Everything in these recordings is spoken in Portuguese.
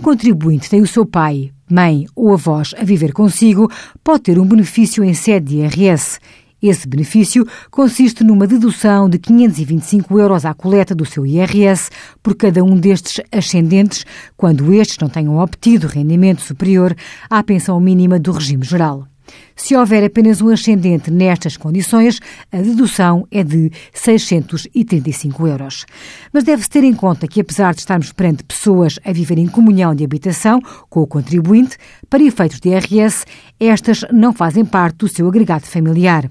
um contribuinte tem o seu pai, mãe ou avós a viver consigo, pode ter um benefício em sede de IRS. Esse benefício consiste numa dedução de 525 euros à coleta do seu IRS por cada um destes ascendentes, quando estes não tenham obtido rendimento superior à pensão mínima do regime geral. Se houver apenas um ascendente nestas condições, a dedução é de 635 euros. Mas deve-se ter em conta que, apesar de estarmos perante pessoas a viver em comunhão de habitação com o contribuinte, para efeitos de IRS, estas não fazem parte do seu agregado familiar.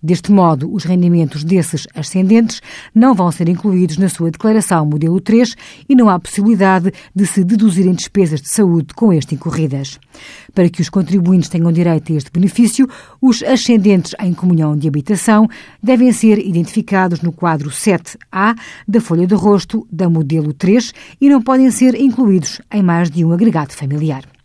Deste modo, os rendimentos desses ascendentes não vão ser incluídos na sua declaração modelo 3 e não há possibilidade de se deduzirem despesas de saúde com este incorridas. Para que os contribuintes tenham direito a este benefício, os ascendentes em comunhão de habitação devem ser identificados no quadro 7A da folha de rosto da modelo 3 e não podem ser incluídos em mais de um agregado familiar.